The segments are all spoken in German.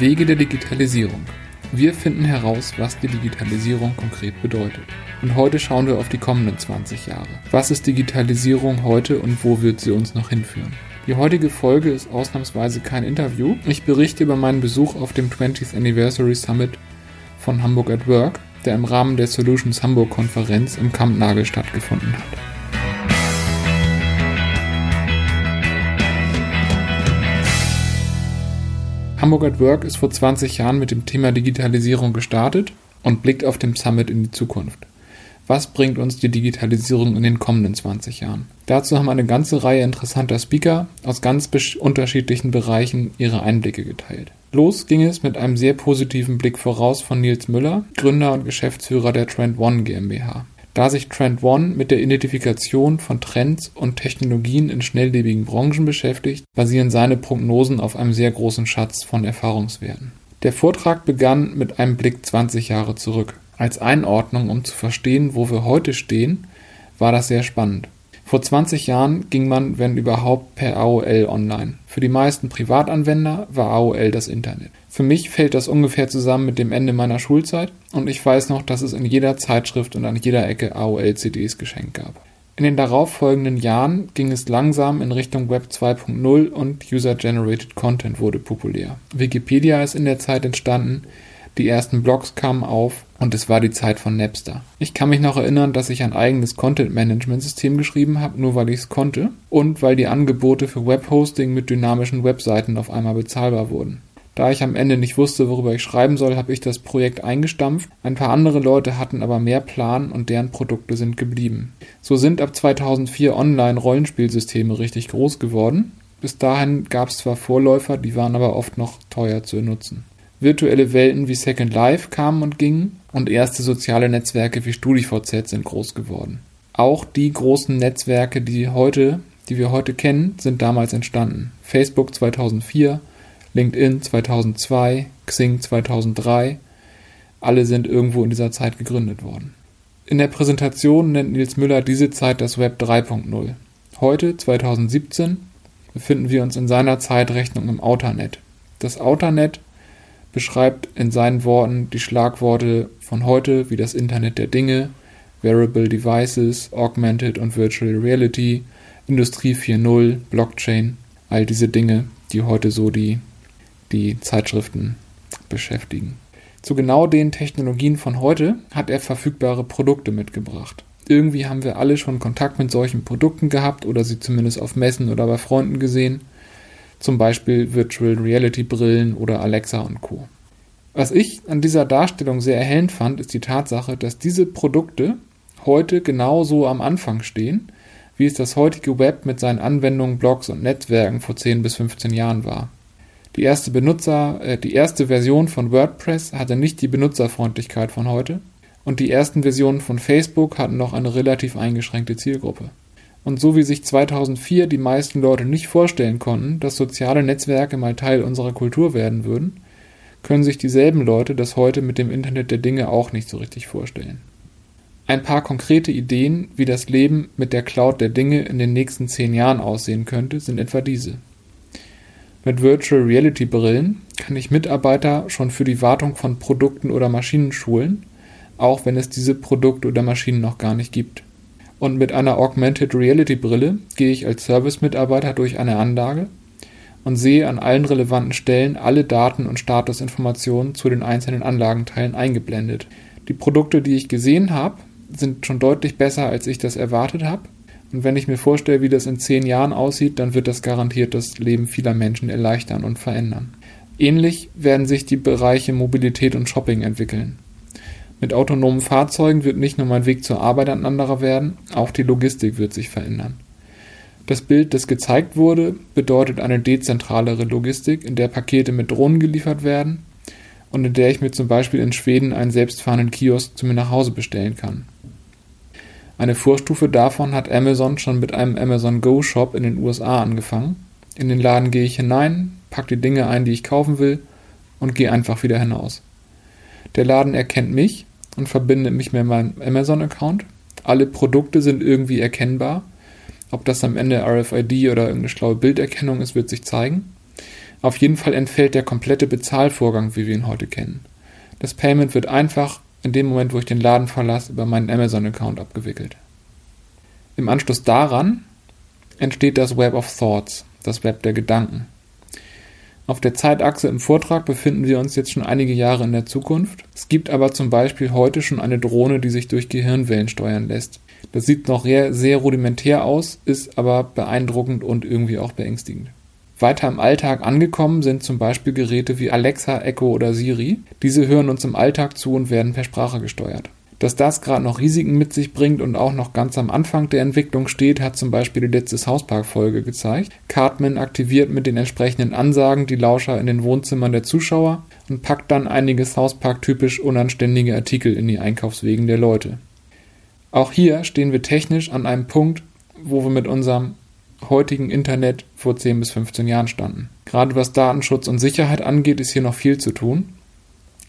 Wege der Digitalisierung. Wir finden heraus, was die Digitalisierung konkret bedeutet. Und heute schauen wir auf die kommenden 20 Jahre. Was ist Digitalisierung heute und wo wird sie uns noch hinführen? Die heutige Folge ist ausnahmsweise kein Interview. Ich berichte über meinen Besuch auf dem 20th Anniversary Summit von Hamburg at Work, der im Rahmen der Solutions Hamburg Konferenz im Kampnagel stattgefunden hat. Hamburg at Work ist vor 20 Jahren mit dem Thema Digitalisierung gestartet und blickt auf dem Summit in die Zukunft. Was bringt uns die Digitalisierung in den kommenden 20 Jahren? Dazu haben eine ganze Reihe interessanter Speaker aus ganz unterschiedlichen Bereichen ihre Einblicke geteilt. Los ging es mit einem sehr positiven Blick voraus von Nils Müller, Gründer und Geschäftsführer der Trend One GmbH. Da sich Trend One mit der Identifikation von Trends und Technologien in schnelllebigen Branchen beschäftigt, basieren seine Prognosen auf einem sehr großen Schatz von Erfahrungswerten. Der Vortrag begann mit einem Blick 20 Jahre zurück. Als Einordnung, um zu verstehen, wo wir heute stehen, war das sehr spannend. Vor 20 Jahren ging man, wenn überhaupt, per AOL online. Für die meisten Privatanwender war AOL das Internet. Für mich fällt das ungefähr zusammen mit dem Ende meiner Schulzeit und ich weiß noch, dass es in jeder Zeitschrift und an jeder Ecke AOL-CDs geschenkt gab. In den darauffolgenden Jahren ging es langsam in Richtung Web 2.0 und User-Generated Content wurde populär. Wikipedia ist in der Zeit entstanden, die ersten Blogs kamen auf und es war die Zeit von Napster. Ich kann mich noch erinnern, dass ich ein eigenes Content-Management-System geschrieben habe, nur weil ich es konnte und weil die Angebote für Webhosting mit dynamischen Webseiten auf einmal bezahlbar wurden. Da ich am Ende nicht wusste, worüber ich schreiben soll, habe ich das Projekt eingestampft. Ein paar andere Leute hatten aber mehr Plan und deren Produkte sind geblieben. So sind ab 2004 Online-Rollenspielsysteme richtig groß geworden. Bis dahin gab es zwar Vorläufer, die waren aber oft noch teuer zu nutzen. Virtuelle Welten wie Second Life kamen und gingen und erste soziale Netzwerke wie StudiVZ sind groß geworden. Auch die großen Netzwerke, die heute, die wir heute kennen, sind damals entstanden. Facebook 2004, LinkedIn 2002, Xing 2003, alle sind irgendwo in dieser Zeit gegründet worden. In der Präsentation nennt Nils Müller diese Zeit das Web 3.0. Heute, 2017, befinden wir uns in seiner Zeitrechnung im Outernet. Das Outernet beschreibt in seinen Worten die Schlagworte von heute wie das Internet der Dinge, Wearable Devices, Augmented und Virtual Reality, Industrie 4.0, Blockchain, all diese Dinge, die heute so die die Zeitschriften beschäftigen. Zu genau den Technologien von heute hat er verfügbare Produkte mitgebracht. Irgendwie haben wir alle schon Kontakt mit solchen Produkten gehabt oder sie zumindest auf Messen oder bei Freunden gesehen. Zum Beispiel Virtual Reality Brillen oder Alexa und Co. Was ich an dieser Darstellung sehr erhellend fand, ist die Tatsache, dass diese Produkte heute genauso am Anfang stehen, wie es das heutige Web mit seinen Anwendungen, Blogs und Netzwerken vor 10 bis 15 Jahren war. Die erste Benutzer, äh, die erste Version von WordPress hatte nicht die Benutzerfreundlichkeit von heute und die ersten Versionen von Facebook hatten noch eine relativ eingeschränkte Zielgruppe. Und so wie sich 2004 die meisten Leute nicht vorstellen konnten, dass soziale Netzwerke mal Teil unserer Kultur werden würden, können sich dieselben Leute das heute mit dem Internet der Dinge auch nicht so richtig vorstellen. Ein paar konkrete Ideen, wie das Leben mit der Cloud der Dinge in den nächsten zehn Jahren aussehen könnte, sind etwa diese. Mit Virtual Reality Brillen kann ich Mitarbeiter schon für die Wartung von Produkten oder Maschinen schulen, auch wenn es diese Produkte oder Maschinen noch gar nicht gibt. Und mit einer Augmented Reality Brille gehe ich als Service-Mitarbeiter durch eine Anlage und sehe an allen relevanten Stellen alle Daten und Statusinformationen zu den einzelnen Anlagenteilen eingeblendet. Die Produkte, die ich gesehen habe, sind schon deutlich besser, als ich das erwartet habe und wenn ich mir vorstelle, wie das in zehn Jahren aussieht, dann wird das garantiert das Leben vieler Menschen erleichtern und verändern. Ähnlich werden sich die Bereiche Mobilität und Shopping entwickeln. Mit autonomen Fahrzeugen wird nicht nur mein Weg zur Arbeit ein anderer werden, auch die Logistik wird sich verändern. Das Bild, das gezeigt wurde, bedeutet eine dezentralere Logistik, in der Pakete mit Drohnen geliefert werden und in der ich mir zum Beispiel in Schweden einen selbstfahrenden Kiosk zu mir nach Hause bestellen kann. Eine Vorstufe davon hat Amazon schon mit einem Amazon Go Shop in den USA angefangen. In den Laden gehe ich hinein, pack die Dinge ein, die ich kaufen will und gehe einfach wieder hinaus. Der Laden erkennt mich und verbindet mich mit meinem Amazon-Account. Alle Produkte sind irgendwie erkennbar. Ob das am Ende RFID oder irgendeine schlaue Bilderkennung ist, wird sich zeigen. Auf jeden Fall entfällt der komplette Bezahlvorgang, wie wir ihn heute kennen. Das Payment wird einfach in dem Moment, wo ich den Laden verlasse, über meinen Amazon-Account abgewickelt. Im Anschluss daran entsteht das Web of Thoughts, das Web der Gedanken. Auf der Zeitachse im Vortrag befinden wir uns jetzt schon einige Jahre in der Zukunft. Es gibt aber zum Beispiel heute schon eine Drohne, die sich durch Gehirnwellen steuern lässt. Das sieht noch sehr, sehr rudimentär aus, ist aber beeindruckend und irgendwie auch beängstigend. Weiter im Alltag angekommen sind zum Beispiel Geräte wie Alexa, Echo oder Siri. Diese hören uns im Alltag zu und werden per Sprache gesteuert. Dass das gerade noch Risiken mit sich bringt und auch noch ganz am Anfang der Entwicklung steht, hat zum Beispiel die letzte Hauspark-Folge gezeigt. Cartman aktiviert mit den entsprechenden Ansagen die Lauscher in den Wohnzimmern der Zuschauer und packt dann einige South typisch unanständige Artikel in die Einkaufswegen der Leute. Auch hier stehen wir technisch an einem Punkt, wo wir mit unserem heutigen Internet vor 10 bis 15 Jahren standen. Gerade was Datenschutz und Sicherheit angeht, ist hier noch viel zu tun.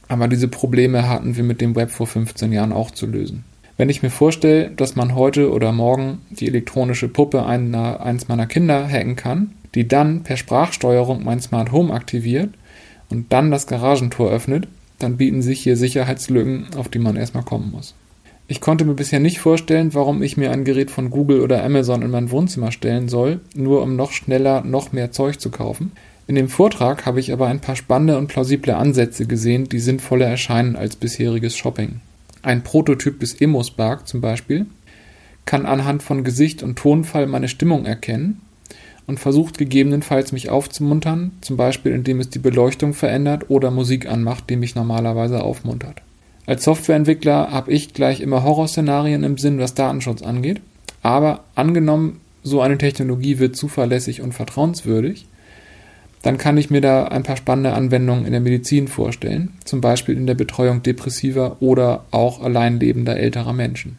Aber diese Probleme hatten wir mit dem Web vor 15 Jahren auch zu lösen. Wenn ich mir vorstelle, dass man heute oder morgen die elektronische Puppe einer, eines meiner Kinder hacken kann, die dann per Sprachsteuerung mein Smart Home aktiviert und dann das Garagentor öffnet, dann bieten sich hier Sicherheitslücken, auf die man erstmal kommen muss. Ich konnte mir bisher nicht vorstellen, warum ich mir ein Gerät von Google oder Amazon in mein Wohnzimmer stellen soll, nur um noch schneller noch mehr Zeug zu kaufen. In dem Vortrag habe ich aber ein paar spannende und plausible Ansätze gesehen, die sinnvoller erscheinen als bisheriges Shopping. Ein Prototyp des Emo-Spark zum Beispiel kann anhand von Gesicht und Tonfall meine Stimmung erkennen und versucht gegebenenfalls mich aufzumuntern, zum Beispiel indem es die Beleuchtung verändert oder Musik anmacht, die mich normalerweise aufmuntert. Als Softwareentwickler habe ich gleich immer Horrorszenarien im Sinn, was Datenschutz angeht. Aber angenommen, so eine Technologie wird zuverlässig und vertrauenswürdig, dann kann ich mir da ein paar spannende Anwendungen in der Medizin vorstellen, zum Beispiel in der Betreuung depressiver oder auch alleinlebender älterer Menschen.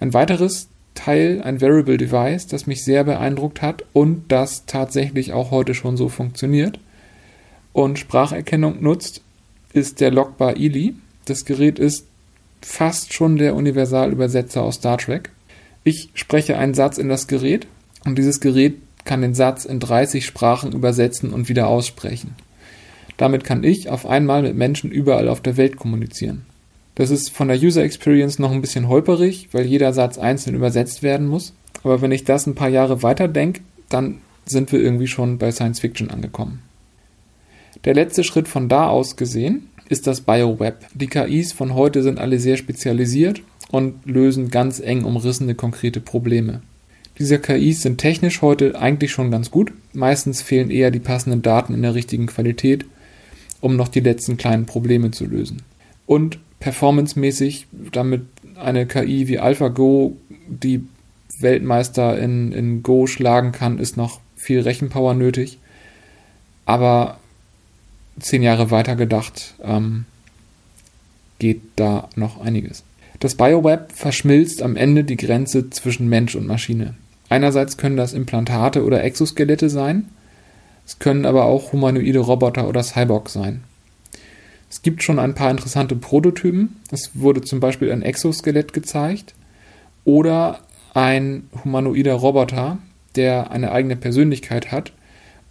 Ein weiteres Teil, ein Variable Device, das mich sehr beeindruckt hat und das tatsächlich auch heute schon so funktioniert und Spracherkennung nutzt, ist der Logbar Eli. Das Gerät ist fast schon der Universalübersetzer aus Star Trek. Ich spreche einen Satz in das Gerät und dieses Gerät kann den Satz in 30 Sprachen übersetzen und wieder aussprechen. Damit kann ich auf einmal mit Menschen überall auf der Welt kommunizieren. Das ist von der User Experience noch ein bisschen holperig, weil jeder Satz einzeln übersetzt werden muss. Aber wenn ich das ein paar Jahre weiter denke, dann sind wir irgendwie schon bei Science Fiction angekommen. Der letzte Schritt von da aus gesehen ist das BioWeb. Die KIs von heute sind alle sehr spezialisiert und lösen ganz eng umrissene konkrete Probleme. Diese KIs sind technisch heute eigentlich schon ganz gut. Meistens fehlen eher die passenden Daten in der richtigen Qualität, um noch die letzten kleinen Probleme zu lösen. Und performancemäßig, damit eine KI wie AlphaGo die Weltmeister in, in Go schlagen kann, ist noch viel Rechenpower nötig. Aber zehn Jahre weiter gedacht, ähm, geht da noch einiges. Das BioWeb verschmilzt am Ende die Grenze zwischen Mensch und Maschine. Einerseits können das Implantate oder Exoskelette sein, es können aber auch humanoide Roboter oder Cyborgs sein. Es gibt schon ein paar interessante Prototypen. Es wurde zum Beispiel ein Exoskelett gezeigt oder ein humanoider Roboter, der eine eigene Persönlichkeit hat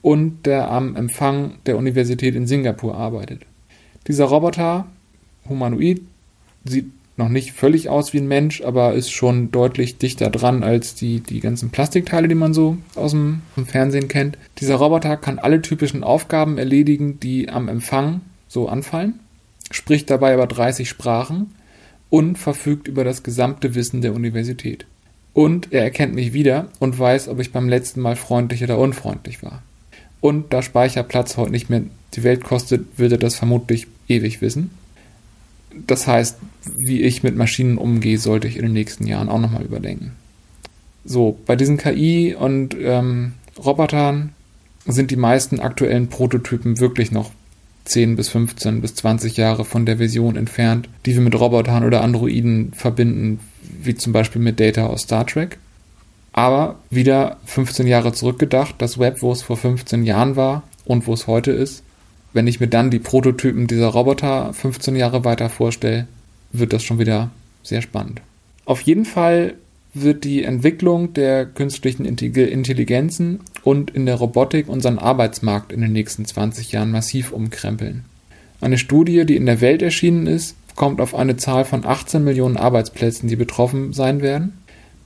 und der am Empfang der Universität in Singapur arbeitet. Dieser Roboter, humanoid, sieht noch nicht völlig aus wie ein Mensch, aber ist schon deutlich dichter dran als die, die ganzen Plastikteile, die man so aus dem, dem Fernsehen kennt. Dieser Roboter kann alle typischen Aufgaben erledigen, die am Empfang so anfallen, spricht dabei aber 30 Sprachen und verfügt über das gesamte Wissen der Universität. Und er erkennt mich wieder und weiß, ob ich beim letzten Mal freundlich oder unfreundlich war und da Speicherplatz heute nicht mehr die Welt kostet, wird er das vermutlich ewig wissen. Das heißt, wie ich mit Maschinen umgehe, sollte ich in den nächsten Jahren auch nochmal überdenken. So, bei diesen KI und ähm, Robotern sind die meisten aktuellen Prototypen wirklich noch 10 bis 15 bis 20 Jahre von der Version entfernt, die wir mit Robotern oder Androiden verbinden, wie zum Beispiel mit Data aus Star Trek. Aber wieder 15 Jahre zurückgedacht, das Web, wo es vor 15 Jahren war und wo es heute ist. Wenn ich mir dann die Prototypen dieser Roboter 15 Jahre weiter vorstelle, wird das schon wieder sehr spannend. Auf jeden Fall wird die Entwicklung der künstlichen Intelligenzen und in der Robotik unseren Arbeitsmarkt in den nächsten 20 Jahren massiv umkrempeln. Eine Studie, die in der Welt erschienen ist, kommt auf eine Zahl von 18 Millionen Arbeitsplätzen, die betroffen sein werden.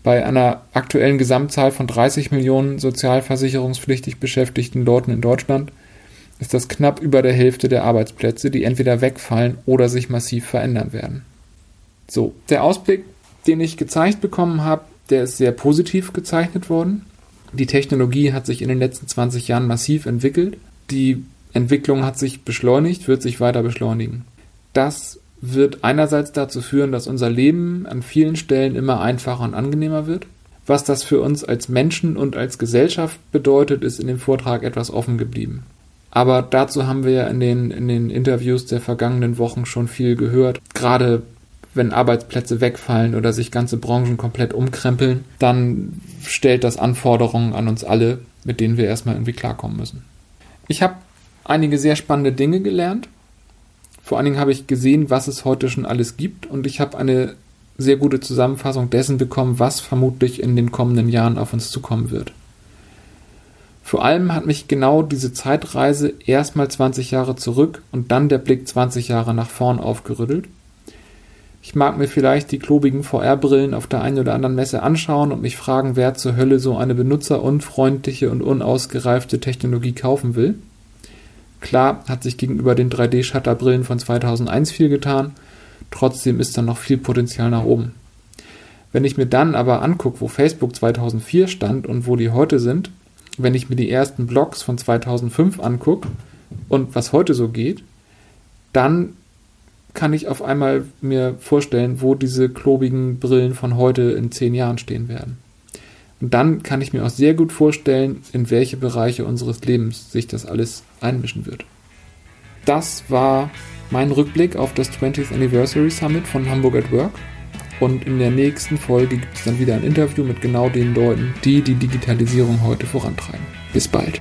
Bei einer aktuellen Gesamtzahl von 30 Millionen sozialversicherungspflichtig beschäftigten Leuten in Deutschland ist das knapp über der Hälfte der Arbeitsplätze, die entweder wegfallen oder sich massiv verändern werden. So, der Ausblick, den ich gezeigt bekommen habe, der ist sehr positiv gezeichnet worden. Die Technologie hat sich in den letzten 20 Jahren massiv entwickelt. Die Entwicklung hat sich beschleunigt, wird sich weiter beschleunigen. Das wird einerseits dazu führen, dass unser Leben an vielen Stellen immer einfacher und angenehmer wird. Was das für uns als Menschen und als Gesellschaft bedeutet, ist in dem Vortrag etwas offen geblieben. Aber dazu haben wir ja in den, in den Interviews der vergangenen Wochen schon viel gehört. Gerade wenn Arbeitsplätze wegfallen oder sich ganze Branchen komplett umkrempeln, dann stellt das Anforderungen an uns alle, mit denen wir erstmal irgendwie klarkommen müssen. Ich habe einige sehr spannende Dinge gelernt. Vor allen Dingen habe ich gesehen, was es heute schon alles gibt und ich habe eine sehr gute Zusammenfassung dessen bekommen, was vermutlich in den kommenden Jahren auf uns zukommen wird. Vor allem hat mich genau diese Zeitreise erstmal 20 Jahre zurück und dann der Blick 20 Jahre nach vorn aufgerüttelt. Ich mag mir vielleicht die klobigen VR-Brillen auf der einen oder anderen Messe anschauen und mich fragen, wer zur Hölle so eine benutzerunfreundliche und unausgereifte Technologie kaufen will. Klar hat sich gegenüber den 3D-Shutterbrillen von 2001 viel getan, trotzdem ist da noch viel Potenzial nach oben. Wenn ich mir dann aber angucke, wo Facebook 2004 stand und wo die heute sind, wenn ich mir die ersten Blogs von 2005 angucke und was heute so geht, dann kann ich auf einmal mir vorstellen, wo diese klobigen Brillen von heute in zehn Jahren stehen werden. Und dann kann ich mir auch sehr gut vorstellen, in welche Bereiche unseres Lebens sich das alles einmischen wird. Das war mein Rückblick auf das 20th Anniversary Summit von Hamburg at Work. Und in der nächsten Folge gibt es dann wieder ein Interview mit genau den Leuten, die die Digitalisierung heute vorantreiben. Bis bald.